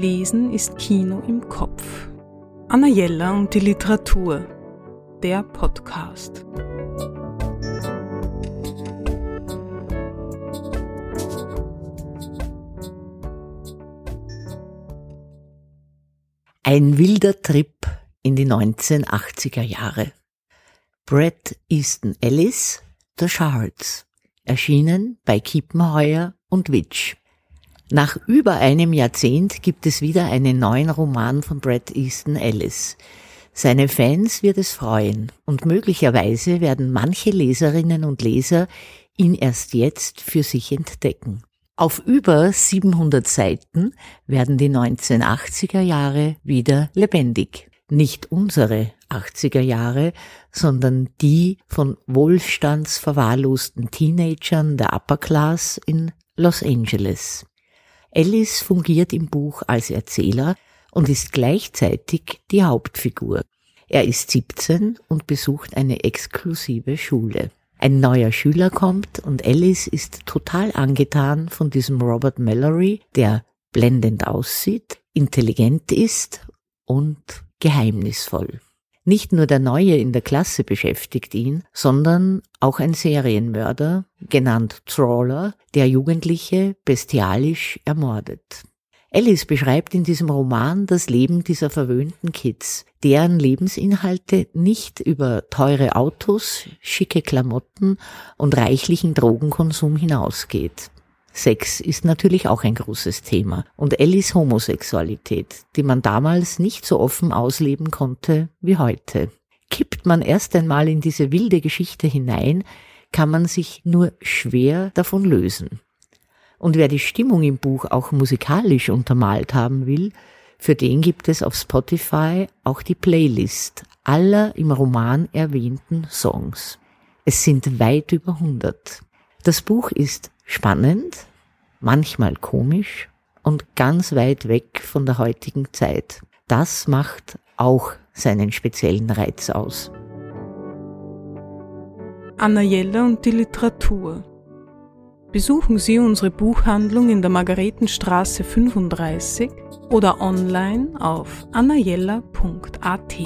Lesen ist Kino im Kopf. Anna Jella und die Literatur. Der Podcast. Ein wilder Trip in die 1980er Jahre. Brett Easton Ellis, The Shards, erschienen bei Kiepenheuer und Witch. Nach über einem Jahrzehnt gibt es wieder einen neuen Roman von Brett Easton Ellis. Seine Fans wird es freuen und möglicherweise werden manche Leserinnen und Leser ihn erst jetzt für sich entdecken. Auf über 700 Seiten werden die 1980er Jahre wieder lebendig. Nicht unsere 80er Jahre, sondern die von wohlstandsverwahrlosten Teenagern der Upper Class in Los Angeles. Alice fungiert im Buch als Erzähler und ist gleichzeitig die Hauptfigur. Er ist 17 und besucht eine exklusive Schule. Ein neuer Schüler kommt und Alice ist total angetan von diesem Robert Mallory, der blendend aussieht, intelligent ist und geheimnisvoll. Nicht nur der Neue in der Klasse beschäftigt ihn, sondern auch ein Serienmörder, genannt Trawler, der Jugendliche bestialisch ermordet. Alice beschreibt in diesem Roman das Leben dieser verwöhnten Kids, deren Lebensinhalte nicht über teure Autos, schicke Klamotten und reichlichen Drogenkonsum hinausgeht. Sex ist natürlich auch ein großes Thema und Ellis Homosexualität, die man damals nicht so offen ausleben konnte wie heute. Kippt man erst einmal in diese wilde Geschichte hinein, kann man sich nur schwer davon lösen. Und wer die Stimmung im Buch auch musikalisch untermalt haben will, für den gibt es auf Spotify auch die Playlist aller im Roman erwähnten Songs. Es sind weit über 100. Das Buch ist spannend, manchmal komisch und ganz weit weg von der heutigen Zeit. Das macht auch seinen speziellen Reiz aus. Anna Jelle und die Literatur. Besuchen Sie unsere Buchhandlung in der Margaretenstraße 35 oder online auf annajella.at.